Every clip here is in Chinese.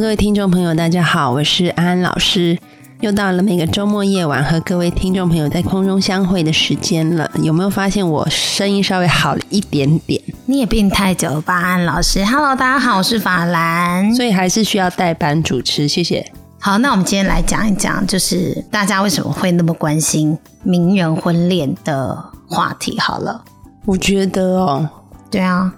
各位听众朋友，大家好，我是安安老师。又到了每个周末夜晚和各位听众朋友在空中相会的时间了。有没有发现我声音稍微好了一点点？你也病太久了吧，安老师？Hello，大家好，我是法兰。所以还是需要代班主持，谢谢。好，那我们今天来讲一讲，就是大家为什么会那么关心名人婚恋的话题。好了，我觉得哦，对啊。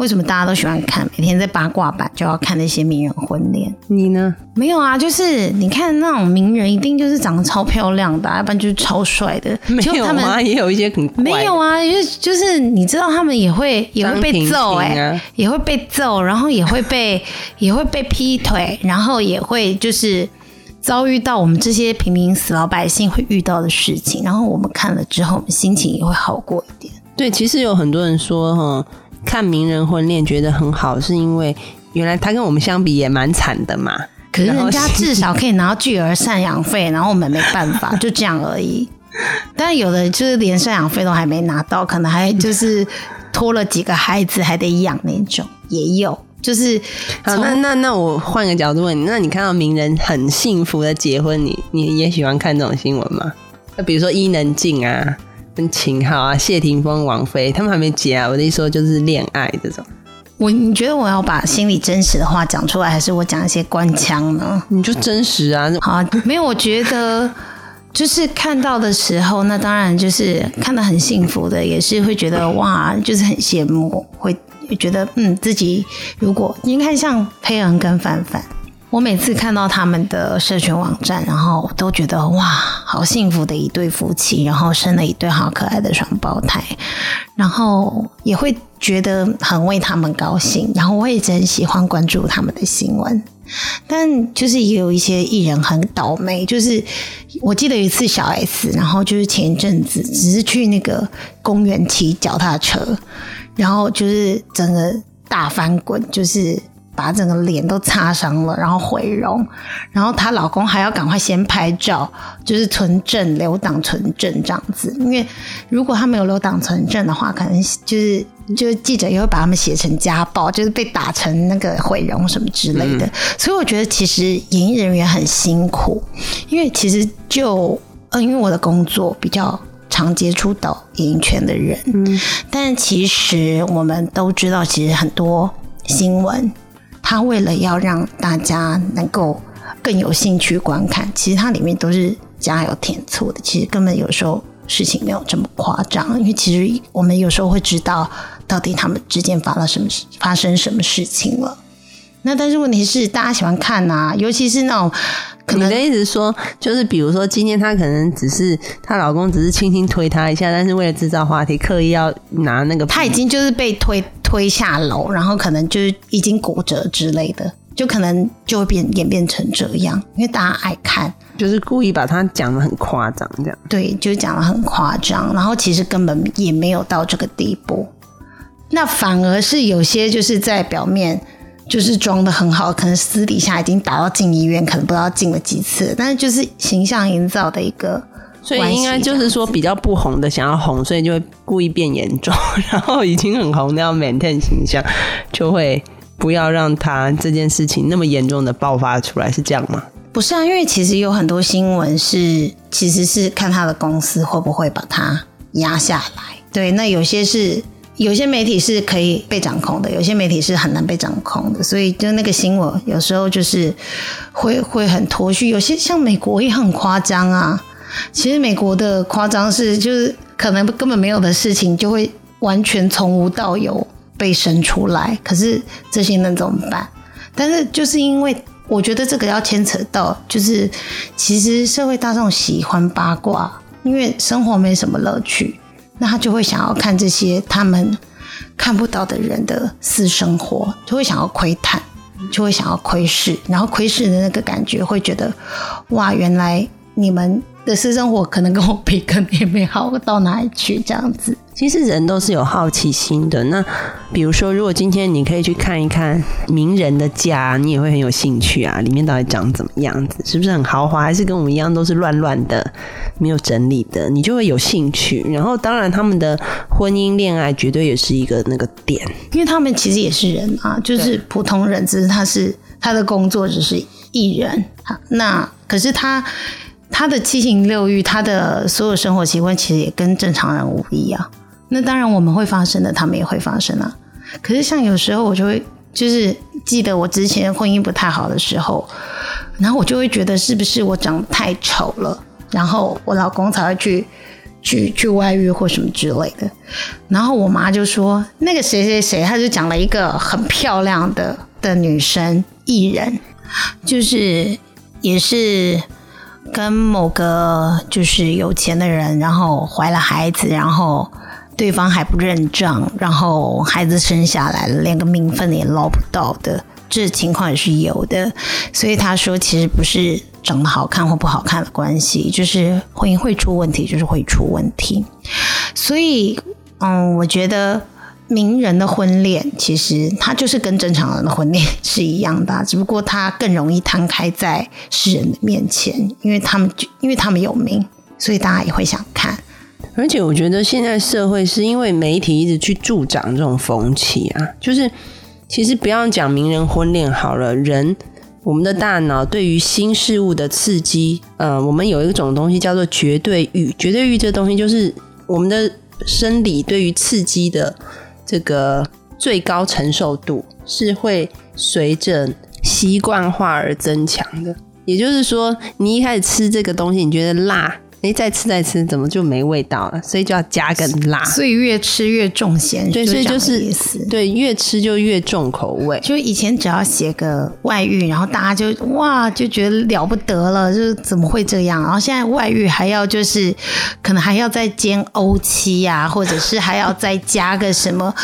为什么大家都喜欢看？每天在八卦版就要看那些名人婚恋。你呢？没有啊，就是你看那种名人，一定就是长得超漂亮的，要不然就是超帅的。没有啊，也有一些很没有啊，就就是你知道他们也会也会被揍哎，也会被揍，然后也会被 也会被劈腿，然后也会就是遭遇到我们这些平民死老百姓会遇到的事情。然后我们看了之后，我们心情也会好过一点。对，其实有很多人说哈。看名人婚恋觉得很好，是因为原来他跟我们相比也蛮惨的嘛。可是人家至少可以拿到巨额赡养费，然后我们没办法，就这样而已。但有的就是连赡养费都还没拿到，可能还就是拖了几个孩子还得养那种，也有。就是好，那那那我换个角度问你，那你看到名人很幸福的结婚，你你也喜欢看这种新闻吗？那比如说伊能静啊。跟秦昊啊、谢霆锋、王菲，他们还没结啊。我的意思说，就是恋爱这种。我你觉得我要把心里真实的话讲出来，还是我讲一些官腔呢？你就真实啊。好，没有。我觉得就是看到的时候，那当然就是看得很幸福的，也是会觉得哇，就是很羡慕，会觉得嗯，自己如果你看像佩恩跟范范。我每次看到他们的社群网站，然后都觉得哇，好幸福的一对夫妻，然后生了一对好可爱的双胞胎，然后也会觉得很为他们高兴，然后我也真喜欢关注他们的新闻。但就是也有一些艺人很倒霉，就是我记得有一次小 S，然后就是前一阵子只是去那个公园骑脚踏车，然后就是整个大翻滚，就是。把整个脸都擦伤了，然后毁容，然后她老公还要赶快先拍照，就是存证留档存证这样子。因为如果他没有留档存证的话，可能就是就是记者也会把他们写成家暴，就是被打成那个毁容什么之类的。所以我觉得其实演艺人员很辛苦，因为其实就嗯，因为我的工作比较常接触到演艺圈的人，嗯，但其实我们都知道，其实很多新闻。他为了要让大家能够更有兴趣观看，其实它里面都是加油添醋的。其实根本有时候事情没有这么夸张，因为其实我们有时候会知道到底他们之间发了什么发生什么事情了。那但是问题是，大家喜欢看啊，尤其是那种。你的意思说，就是比如说今天她可能只是她老公只是轻轻推她一下，但是为了制造话题，刻意要拿那个，她已经就是被推。推下楼，然后可能就是已经骨折之类的，就可能就会变演变成这样，因为大家爱看，就是故意把她讲的很夸张，这样对，就是讲的很夸张，然后其实根本也没有到这个地步，那反而是有些就是在表面就是装的很好，可能私底下已经打到进医院，可能不知道进了几次，但是就是形象营造的一个。所以应该就是说，比较不红的想要红，所以就会故意变严重；然后已经很红的要 maintain 形象，就会不要让他这件事情那么严重的爆发出来，是这样吗？不是啊，因为其实有很多新闻是，其实是看他的公司会不会把它压下来。对，那有些是有些媒体是可以被掌控的，有些媒体是很难被掌控的。所以就那个新闻有时候就是会会很脱序，有些像美国也很夸张啊。其实美国的夸张是，就是可能根本没有的事情，就会完全从无到有被生出来。可是这些能怎么办？但是就是因为我觉得这个要牵扯到，就是其实社会大众喜欢八卦，因为生活没什么乐趣，那他就会想要看这些他们看不到的人的私生活，就会想要窥探，就会想要窥视，然后窥视的那个感觉，会觉得哇，原来你们的私生活可能跟我比，可能也没好到哪里去，这样子。其实人都是有好奇心的。那比如说，如果今天你可以去看一看名人的家，你也会很有兴趣啊。里面到底长怎么样子？是不是很豪华？还是跟我们一样都是乱乱的、没有整理的？你就会有兴趣。然后，当然他们的婚姻恋爱绝对也是一个那个点，因为他们其实也是人啊，就是普通人，只是他是他的工作只是艺人啊。那可是他他的七情六欲，他的所有生活习惯，其实也跟正常人无异啊。那当然我们会发生的，他们也会发生啊。可是像有时候我就会，就是记得我之前婚姻不太好的时候，然后我就会觉得是不是我长得太丑了，然后我老公才会去去去外遇或什么之类的。然后我妈就说，那个谁谁谁，他就讲了一个很漂亮的的女生艺人，就是也是跟某个就是有钱的人，然后怀了孩子，然后。对方还不认账，然后孩子生下来了，连个名分也捞不到的，这情况也是有的。所以他说，其实不是长得好看或不好看的关系，就是婚姻会出问题，就是会出问题。所以，嗯，我觉得名人的婚恋其实他就是跟正常人的婚恋是一样的，只不过他更容易摊开在世人的面前，因为他们就因为他们有名，所以大家也会想看。而且我觉得现在社会是因为媒体一直去助长这种风气啊，就是其实不要讲名人婚恋好了，人我们的大脑对于新事物的刺激，呃，我们有一种东西叫做绝对欲，绝对欲这东西就是我们的生理对于刺激的这个最高承受度是会随着习惯化而增强的。也就是说，你一开始吃这个东西，你觉得辣。哎，再吃再吃，怎么就没味道了？所以就要加更辣，所以越吃越重咸。对，所以就是。对，越吃就越重口味。就以前只要写个外遇，然后大家就哇就觉得了不得了，就是怎么会这样？然后现在外遇还要就是可能还要再煎欧七呀，或者是还要再加个什么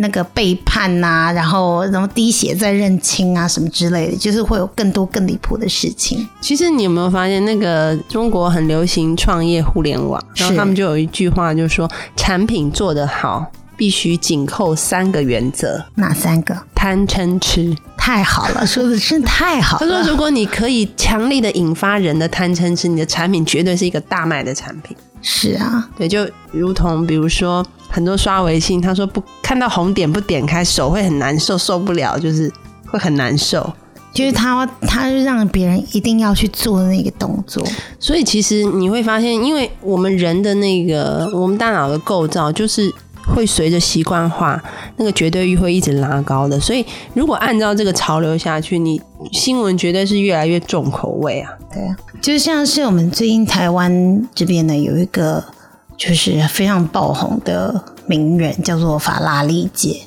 那个背叛呐，然后然后滴血再认亲啊什么之类的，就是会有更多更离谱的事情。其实你有没有发现，那个中国很流行。创业互联网，然后他们就有一句话，就是说产品做得好，必须紧扣三个原则。哪三个？贪嗔痴。太好了，说的真太好了。他说，如果你可以强力的引发人的贪嗔痴，你的产品绝对是一个大卖的产品。是啊，对，就如同比如说很多刷微信，他说不看到红点不点开，手会很难受，受不了，就是会很难受。就是他，他让别人一定要去做的那个动作。所以其实你会发现，因为我们人的那个，我们大脑的构造，就是会随着习惯化，那个绝对欲会一直拉高的。所以如果按照这个潮流下去，你新闻绝对是越来越重口味啊。对啊，就像是我们最近台湾这边呢，有一个就是非常爆红的名人，叫做法拉利姐。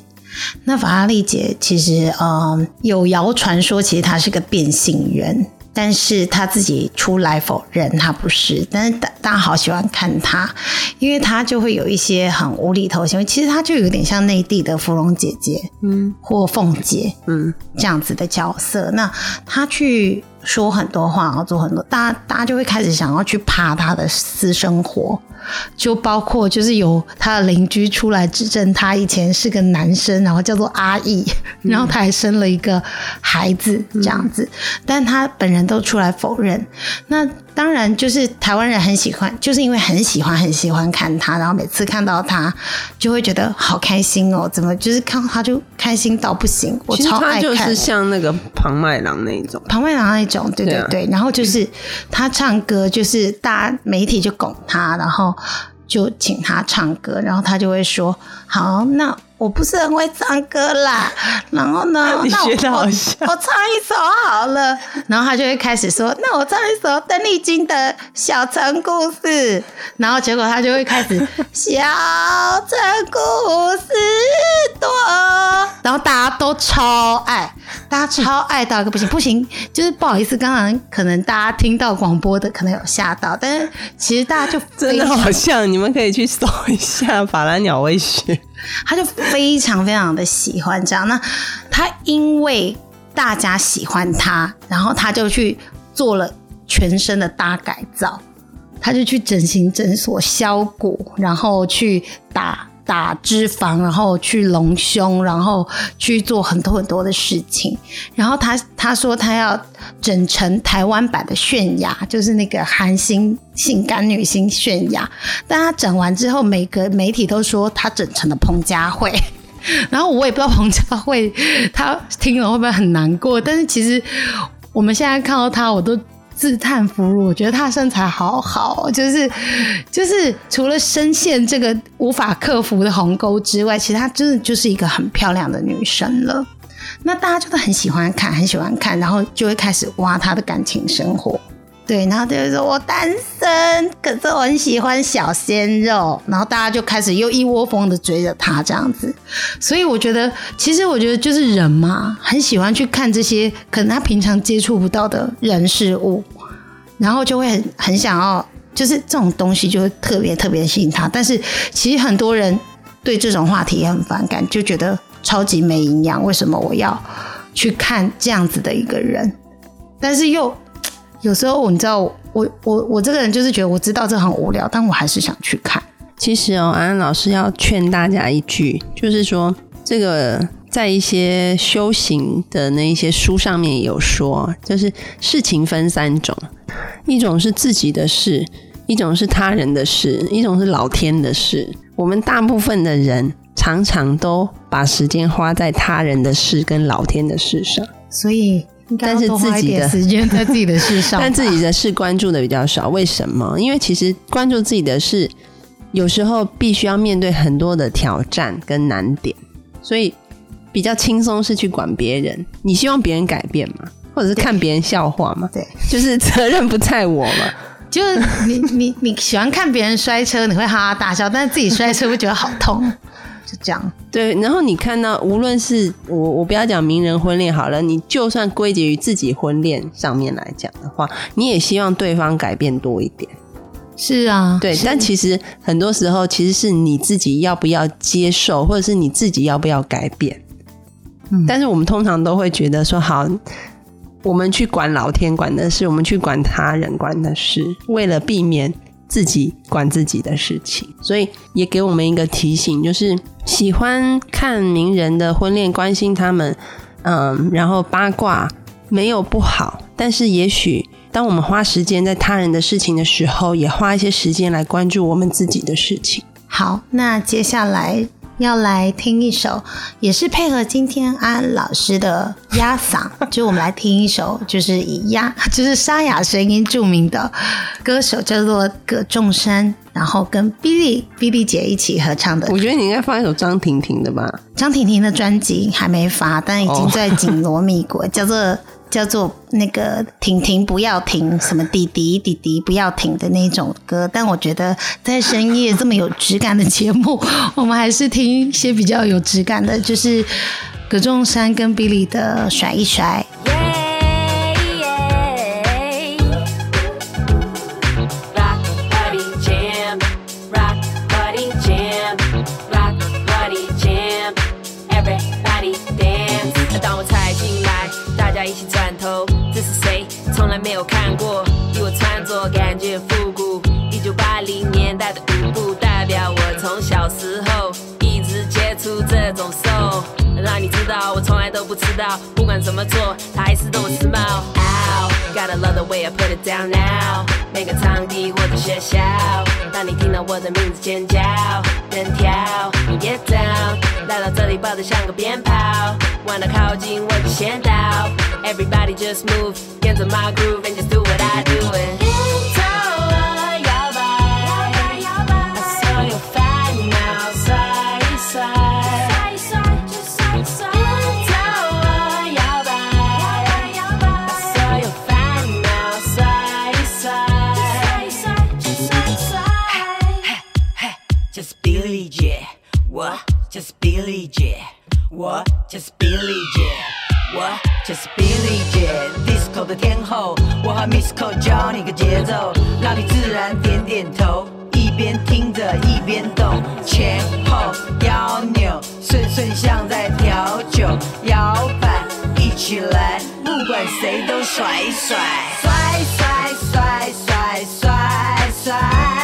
那法拉利姐其实，嗯，有谣传说，其实她是个变性人，但是他自己出来否认他不是。但是大大家好喜欢看他，因为他就会有一些很无厘头行为。其实他就有点像内地的芙蓉姐姐，嗯，或凤姐，嗯，这样子的角色。那他去说很多话，然后做很多，大家大家就会开始想要去爬他的私生活。就包括就是有他的邻居出来指证他以前是个男生，然后叫做阿义，然后他还生了一个孩子这样子，但他本人都出来否认。那当然就是台湾人很喜欢，就是因为很喜欢很喜欢看他，然后每次看到他就会觉得好开心哦，怎么就是看到他就开心到不行。我超爱看，就是像那个庞麦郎那一种，庞麦郎那一种，对对对。然后就是他唱歌，就是大家媒体就拱他，然后。就请他唱歌，然后他就会说：“好，那我不是很会唱歌啦。”然后呢，那我我唱一首好了。然后他就会开始说：“那我唱一首邓丽君的《小城故事》。”然后结果他就会开始“小城故事多”，然后大家都超爱。大家超爱到一个不行不行，就是不好意思，刚刚可能大家听到广播的可能有吓到，但是其实大家就真的好像，你们可以去搜一下法兰鸟微学，他就非常非常的喜欢这样。那他因为大家喜欢他，然后他就去做了全身的大改造，他就去整形诊所削骨，然后去打。打脂肪，然后去隆胸，然后去做很多很多的事情。然后他他说他要整成台湾版的泫雅，就是那个韩星性感女星泫雅。但他整完之后，每个媒体都说他整成了彭佳慧。然后我也不知道彭佳慧他听了会不会很难过。但是其实我们现在看到他，我都。自叹弗如，我觉得她身材好好，就是就是除了深陷这个无法克服的鸿沟之外，其实她真的就是一个很漂亮的女生了。那大家就是很喜欢看，很喜欢看，然后就会开始挖她的感情生活。对，然后就会说我单身，可是我很喜欢小鲜肉，然后大家就开始又一窝蜂的追着他这样子。所以我觉得，其实我觉得就是人嘛，很喜欢去看这些可能他平常接触不到的人事物，然后就会很很想要，就是这种东西就会特别特别吸引他。但是其实很多人对这种话题也很反感，就觉得超级没营养。为什么我要去看这样子的一个人？但是又。有时候，你知道，我我我这个人就是觉得我知道这很无聊，但我还是想去看。其实哦，安安老师要劝大家一句，就是说，这个在一些修行的那一些书上面有说，就是事情分三种，一种是自己的事，一种是他人的事，一种是老天的事。我们大部分的人常常都把时间花在他人的事跟老天的事上，所以。但是自己的时间在自己的事上，但自己的 事关注的比较少。为什么？因为其实关注自己的事，有时候必须要面对很多的挑战跟难点，所以比较轻松是去管别人。你希望别人改变吗？或者是看别人笑话吗？对，就是责任不在我嘛。就是你你你喜欢看别人摔车，你会哈哈大笑，但是自己摔车会觉得好痛。这样对，然后你看到，无论是我，我不要讲名人婚恋好了，你就算归结于自己婚恋上面来讲的话，你也希望对方改变多一点。是啊，对，但其实很多时候，其实是你自己要不要接受，或者是你自己要不要改变。嗯，但是我们通常都会觉得说，好，我们去管老天管的事，我们去管他人管的事，为了避免。自己管自己的事情，所以也给我们一个提醒，就是喜欢看名人的婚恋，关心他们，嗯，然后八卦没有不好，但是也许当我们花时间在他人的事情的时候，也花一些时间来关注我们自己的事情。好，那接下来。要来听一首，也是配合今天安老师的压嗓，就我们来听一首，就是以压，就是沙哑声音著名的歌手，叫做葛仲山，然后跟 Billy Billy 姐一起合唱的。我觉得你应该放一首张婷婷的吧？张婷婷的专辑还没发，但已经在紧锣密鼓，叫做。叫做那个婷婷不要停，什么弟弟弟弟不要停的那种歌，但我觉得在深夜这么有质感的节目，我们还是听一些比较有质感的，就是葛仲山跟比利的甩一甩。知道我从来都不迟到，不管怎么做，他还是懂我时髦。Gotta love the way I put it down now。每个场地或者学校，当你听到我的名字尖叫，人跳，Get down。来到这里抱得像个鞭炮，玩得靠近我就先到。Everybody just move。跟着 my groove and just Just Billy 姐，我 Just Billy 姐，我 Just Billy 姐，Disco 的天后，我和 MissCo 教你个节奏，让你自然点点头，一边听着一边动，前后腰扭，顺顺像在调酒，摇摆一起来，不管谁都甩甩甩甩甩甩甩甩。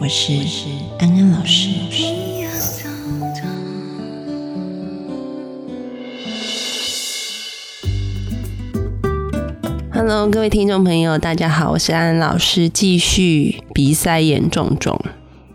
我是安安老师。Hello，各位听众朋友，大家好，我是安安老师，继续鼻塞严重中。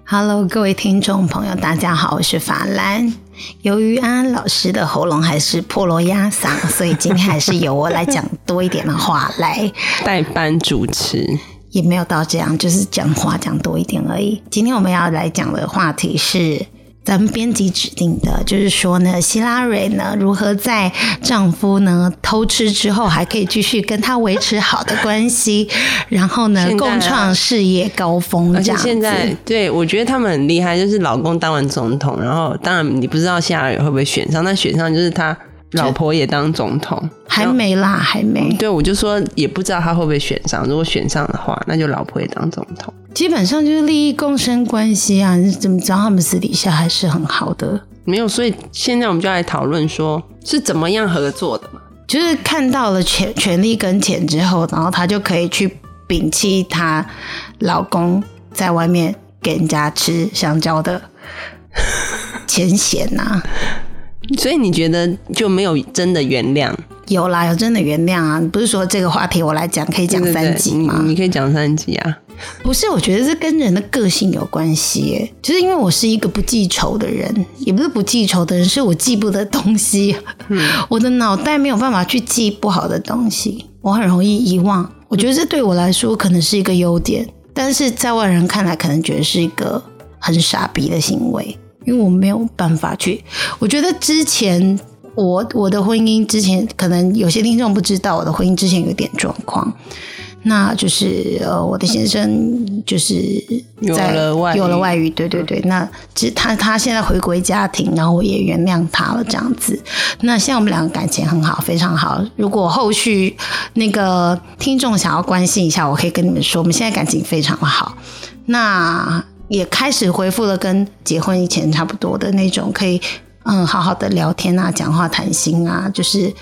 Hello，各位听众朋友，大家好，我是法兰。由于安安老师的喉咙还是破锣压嗓，所以今天还是由我来讲多一点的话来。代班主持，也没有到这样，就是讲话讲多一点而已。今天我们要来讲的话题是咱们编辑指定的，就是说呢，希拉蕊呢如何在丈夫呢偷吃之后，还可以继续跟他维持好的关系，然后呢共创事业高峰，这样子。现在对我觉得他们很厉害，就是老公当完总统，然后当然你不知道希拉蕊会不会选上，但选上就是他老婆也当总统，还没啦，还没。对，我就说也不知道他会不会选上。如果选上的话，那就老婆也当总统。基本上就是利益共生关系啊，你怎么知道他们私底下还是很好的？没有，所以现在我们就来讨论说是怎么样合作的嘛。就是看到了权权力跟钱之后，然后她就可以去摒弃她老公在外面给人家吃香蕉的 钱钱呐、所以你觉得就没有真的原谅？有啦，有真的原谅啊！不是说这个话题我来讲可以讲三集吗？你你可以讲三集啊。不是，我觉得这跟人的个性有关系耶。就是因为我是一个不记仇的人，也不是不记仇的人，是我记不得东西。我的脑袋没有办法去记不好的东西，我很容易遗忘。我觉得这对我来说可能是一个优点，但是在外人看来可能觉得是一个很傻逼的行为，因为我没有办法去。我觉得之前我我的婚姻之前，可能有些听众不知道，我的婚姻之前有点状况。那就是呃，我的先生就是有在了外遇有了外遇，对对对。那只他他现在回归家庭，然后我也原谅他了，这样子。那现在我们两个感情很好，非常好。如果后续那个听众想要关心一下，我可以跟你们说，我们现在感情非常好。那也开始恢复了跟结婚以前差不多的那种，可以嗯好好的聊天啊，讲话谈心啊，就是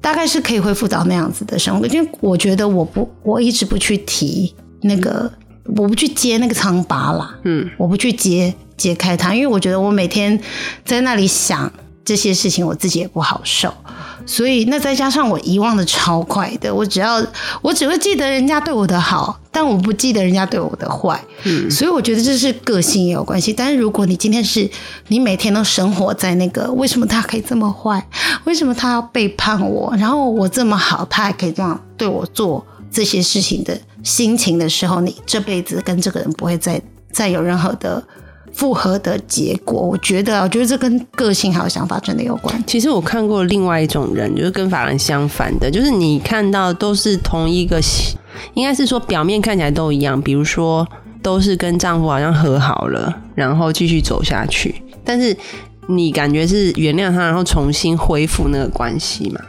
大概是可以恢复到那样子的生活。因为我觉得我不，我一直不去提那个，我不去揭那个疮疤啦，嗯，我不去揭揭开它，因为我觉得我每天在那里想这些事情，我自己也不好受。所以那再加上我遗忘的超快的，我只要我只会记得人家对我的好，但我不记得人家对我的坏。嗯，所以我觉得这是个性也有关系。但是如果你今天是你每天都生活在那个为什么他可以这么坏，为什么他要背叛我，然后我这么好，他还可以这样对我做这些事情的心情的时候，你这辈子跟这个人不会再再有任何的。复合的结果，我觉得，我觉得这跟个性还有想法真的有关。其实我看过另外一种人，就是跟法兰相反的，就是你看到都是同一个，应该是说表面看起来都一样，比如说都是跟丈夫好像和好了，然后继续走下去，但是你感觉是原谅他，然后重新恢复那个关系嘛？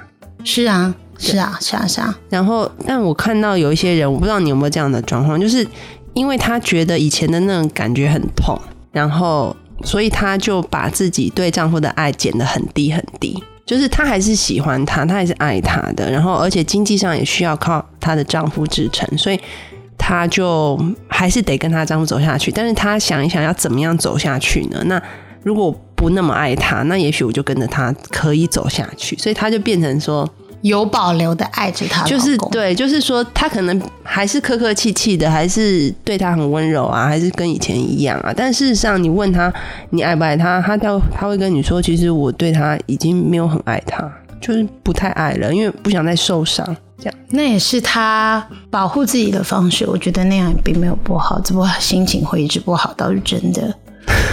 是啊，是啊，是啊，是啊。然后，但我看到有一些人，我不知道你有没有这样的状况，就是因为他觉得以前的那种感觉很痛。然后，所以她就把自己对丈夫的爱减得很低很低，就是她还是喜欢他，她还是爱他的。然后，而且经济上也需要靠她的丈夫支撑，所以她就还是得跟她丈夫走下去。但是她想一想，要怎么样走下去呢？那如果不那么爱他，那也许我就跟着他可以走下去。所以她就变成说。有保留的爱着他，就是对，就是说他可能还是客客气气的，还是对他很温柔啊，还是跟以前一样啊。但事实上，你问他你爱不爱他，他都他会跟你说，其实我对他已经没有很爱他，就是不太爱了，因为不想再受伤。这样，那也是他保护自己的方式。我觉得那样并没有不好，只不过心情会一直不好，倒是真的。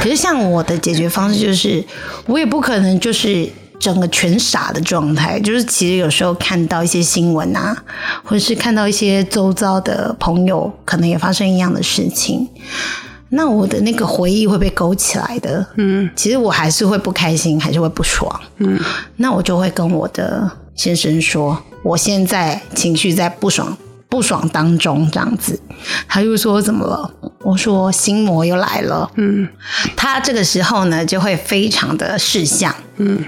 可是像我的解决方式就是，我也不可能就是。整个全傻的状态，就是其实有时候看到一些新闻啊，或者是看到一些周遭的朋友可能也发生一样的事情，那我的那个回忆会被勾起来的。嗯，其实我还是会不开心，还是会不爽。嗯，那我就会跟我的先生说，我现在情绪在不爽不爽当中这样子。他又说怎么了？我说心魔又来了。嗯，他这个时候呢就会非常的识相。嗯。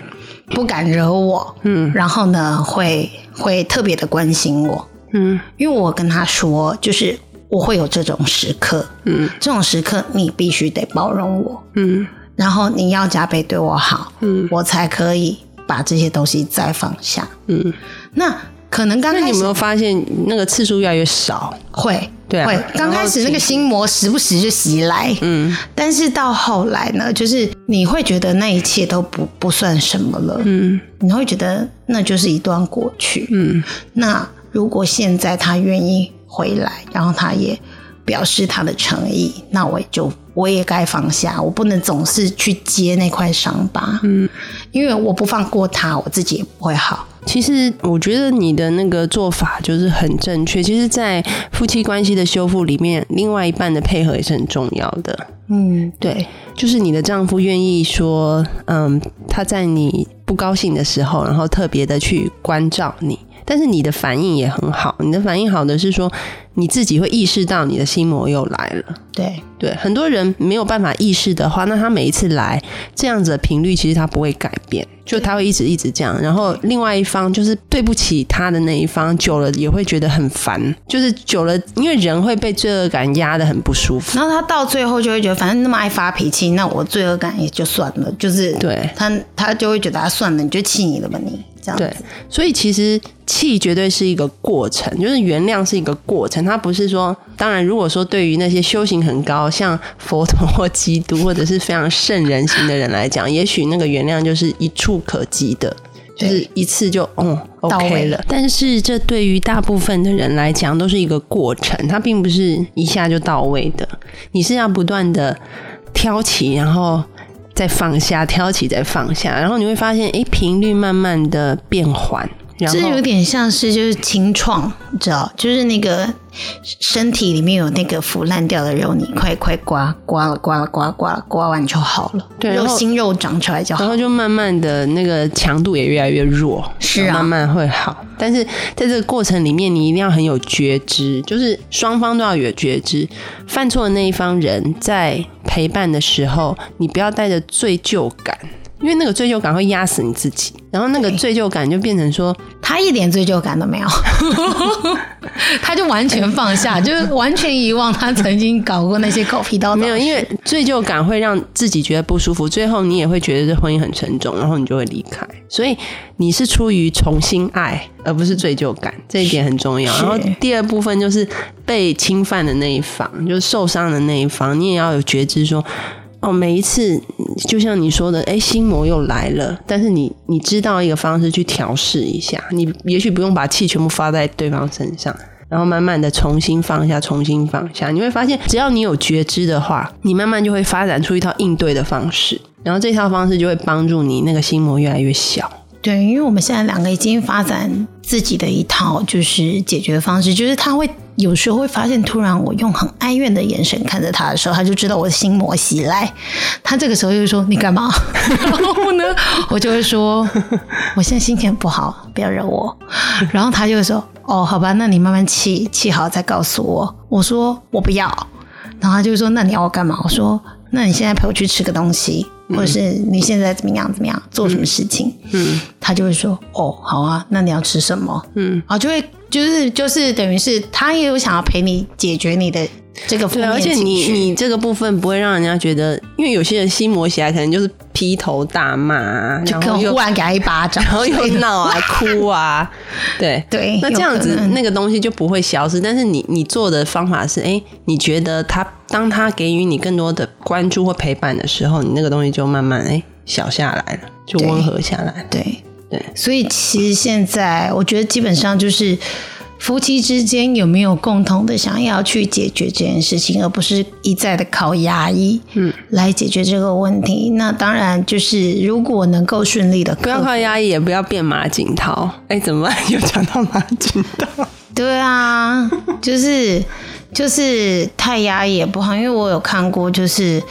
不敢惹我，嗯，然后呢，会会特别的关心我，嗯，因为我跟他说，就是我会有这种时刻，嗯，这种时刻你必须得包容我，嗯，然后你要加倍对我好，嗯，我才可以把这些东西再放下，嗯，那可能刚开始你有没有发现那个次数越来越少？会。对，会。刚开始那个心魔时不时就袭来，嗯，但是到后来呢，就是你会觉得那一切都不不算什么了，嗯，你会觉得那就是一段过去，嗯，那如果现在他愿意回来，然后他也表示他的诚意，那我也就我也该放下，我不能总是去接那块伤疤，嗯，因为我不放过他，我自己也不会好。其实我觉得你的那个做法就是很正确。其实，在夫妻关系的修复里面，另外一半的配合也是很重要的。嗯，对，就是你的丈夫愿意说，嗯，他在你不高兴的时候，然后特别的去关照你。但是你的反应也很好，你的反应好的是说，你自己会意识到你的心魔又来了。对对，很多人没有办法意识的话，那他每一次来这样子的频率，其实他不会改变，就他会一直一直这样。然后另外一方就是对不起他的那一方，久了也会觉得很烦，就是久了，因为人会被罪恶感压得很不舒服。然后他到最后就会觉得，反正那么爱发脾气，那我罪恶感也就算了，就是对他他就会觉得他，算了，你就气你了吧你。对，所以其实气绝对是一个过程，就是原谅是一个过程。它不是说，当然，如果说对于那些修行很高，像佛陀或基督，或者是非常圣人型的人来讲，也许那个原谅就是一触可及的，就是一次就嗯 OK 了。但是这对于大部分的人来讲，都是一个过程，它并不是一下就到位的。你是要不断的挑起，然后。再放下，挑起再放下，然后你会发现，哎，频率慢慢的变缓。这有点像是就是清创，你知道，就是那个身体里面有那个腐烂掉的肉，你快快刮刮了刮了刮刮了刮完就好了，对，然后新肉长出来就好，然后就慢慢的那个强度也越来越弱，是啊，慢慢会好。但是在这个过程里面，你一定要很有觉知，就是双方都要有觉知。犯错的那一方人在陪伴的时候，你不要带着罪疚感。因为那个罪疚感会压死你自己，然后那个对罪疚感就变成说，他一点罪疚感都没有，他就完全放下，就是完全遗忘他曾经搞过那些狗屁叨叨。没有，因为罪疚感会让自己觉得不舒服，最后你也会觉得这婚姻很沉重，然后你就会离开。所以你是出于重新爱，而不是罪疚感，这一点很重要。然后第二部分就是被侵犯的那一方，就是受伤的那一方，你也要有觉知说。哦，每一次就像你说的，哎，心魔又来了，但是你你知道一个方式去调试一下，你也许不用把气全部发在对方身上，然后慢慢的重新放下，重新放下，你会发现，只要你有觉知的话，你慢慢就会发展出一套应对的方式，然后这套方式就会帮助你那个心魔越来越小。对，因为我们现在两个已经发展自己的一套就是解决方式，就是他会有时候会发现，突然我用很哀怨的眼神看着他的时候，他就知道我的心魔袭来。他这个时候就说：“你干嘛？”然后呢，我就会说：“我现在心情不好，不要惹我。”然后他就会说：“哦，好吧，那你慢慢气，气好再告诉我。”我说：“我不要。”然后他就说：“那你要我干嘛？”我说：“那你现在陪我去吃个东西，或者是你现在怎么样怎么样，做什么事情？”嗯他就会说：“哦，好啊，那你要吃什么？”嗯，啊，就会就是就是等于是他也有想要陪你解决你的这个负对，面而且你你这个部分不会让人家觉得，因为有些人心魔起来可能就是劈头大骂啊，就可能然后又忽然给他一巴掌，然后又闹啊、哭啊，对。对那这样子那个东西就不会消失。但是你你做的方法是，哎，你觉得他当他给予你更多的关注或陪伴的时候，你那个东西就慢慢哎小下来了，就对。温和下来了。对。对，所以其实现在我觉得基本上就是夫妻之间有没有共同的想要去解决这件事情，而不是一再的靠压抑，嗯，来解决这个问题。那当然就是如果能够顺利的不要靠压抑，也不要变马景涛。哎，怎么办？又讲到马景涛？对啊，就是就是太压抑也不好，因为我有看过，就是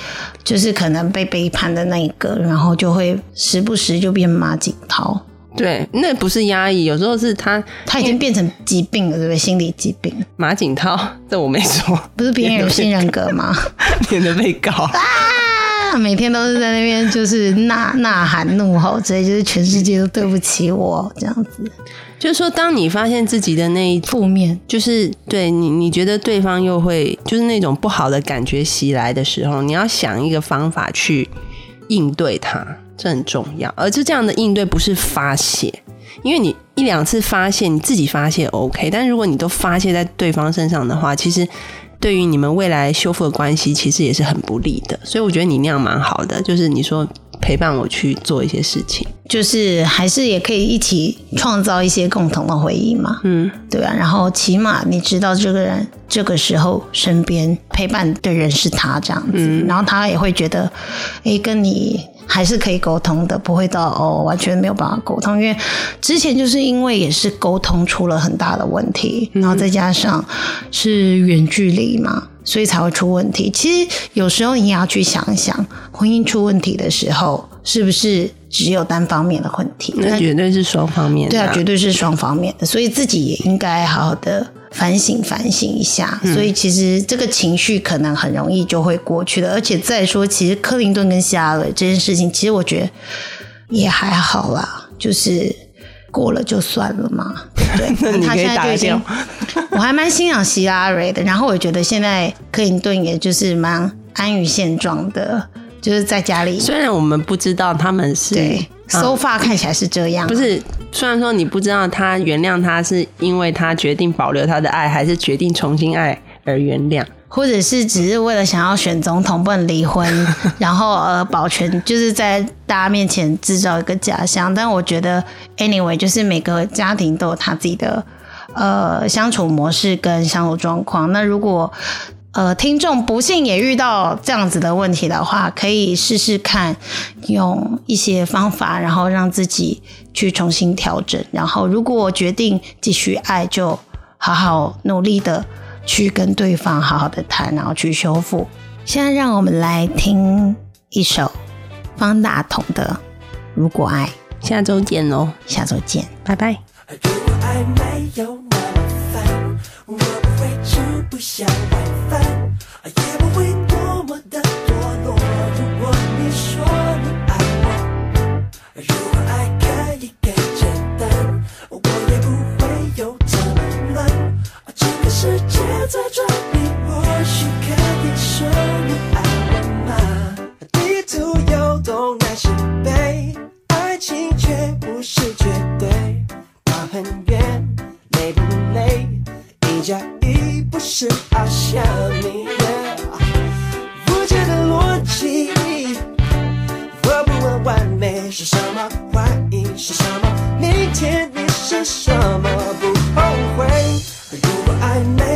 就是可能被背叛的那一个，然后就会时不时就变马景涛，对，那不是压抑，有时候是他他已经变成疾病了，对不对？心理疾病，马景涛，这我没说，不是别人有新人格吗？免得被告。啊，每天都是在那边就是呐呐喊怒吼之类，就是全世界都对不起我这样子，就是说，当你发现自己的那一负面。就是对你，你觉得对方又会就是那种不好的感觉袭来的时候，你要想一个方法去应对它，这很重要。而这这样的应对不是发泄，因为你一两次发泄，你自己发泄 OK，但如果你都发泄在对方身上的话，其实对于你们未来修复的关系，其实也是很不利的。所以我觉得你那样蛮好的，就是你说陪伴我去做一些事情，就是还是也可以一起创造一些共同的回忆嘛，嗯，对啊，然后起码你知道这个人这个时候身边陪伴的人是他这样子，嗯然后他也会觉得，哎，跟你还是可以沟通的，不会到哦完全没有办法沟通，因为之前就是因为也是沟通出了很大的问题，然后再加上是远距离嘛。所以才会出问题。其实有时候你也要去想一想，婚姻出问题的时候，是不是只有单方面的问题？那绝对是双方面的对啊，绝对是双方面的，所以自己也应该好好的反省反省一下。所以其实这个情绪可能很容易就会过去的，而且再说，其实克林顿跟希拉蕊这件事情，其实我觉得也还好啦，就是过了就算了嘛，对？那你他现在就已经，我还蛮欣赏希拉蕊的，然后我觉得现在克林顿也就是蛮安于现状的，就是在家里虽然我们不知道他们是对啊 so 看起来是这样，不是，虽然说你不知道他原谅他是因为他决定保留他的爱，还是决定重新爱而原谅。或者是只是为了想要选总统不能离婚，然后呃保全就是在大家面前制造一个假象。但我觉得 anyway，就是每个家庭都有他自己的呃相处模式跟相处状况。那如果呃听众不幸也遇到这样子的问题的话，可以试试看用一些方法，然后让自己去重新调整。然后如果决定继续爱，就好好努力的。去跟对方好好的谈，然后去修复。现在让我们来听一首方大同的《如果爱》，下周见喽，下周见。拜拜。如果爱没有那么烦，我不会吃不想晚饭也不会多么的堕落如果你说你爱我如果爱可以更简单我也不会有这么乱整个世界在转你或许可以说你爱我吗地图有东南西北爱情却不是绝对跑很远累不累一家是爱上你不觉得逻辑我不问完美是什么怀疑是什么明天你是什么不后悔。如果爱没